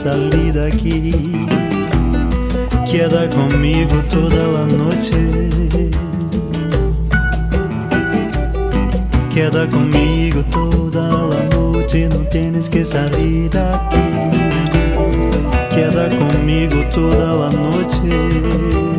salir daqui. Queda comigo toda la noite. Queda comigo toda la noite. Não tens que salir daqui. Queda comigo toda la noite.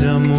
Jame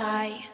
need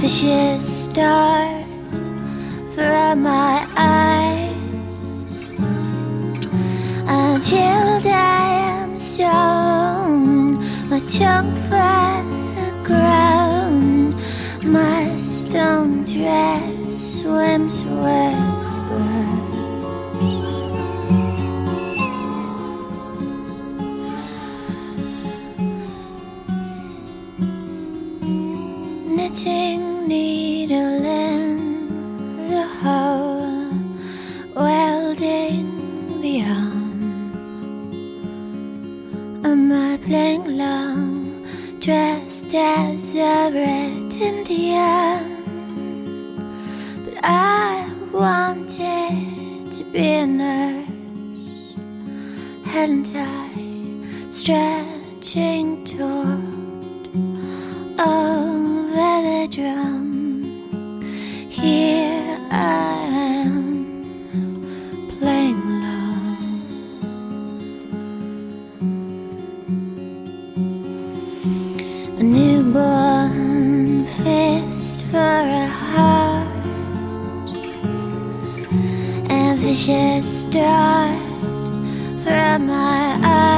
fishes start from my eyes until I am shown My tongue flat the ground, my stone dress swims away. stretching toward a the. Here I am playing along. A newborn fist for a heart, a vicious start from my eyes.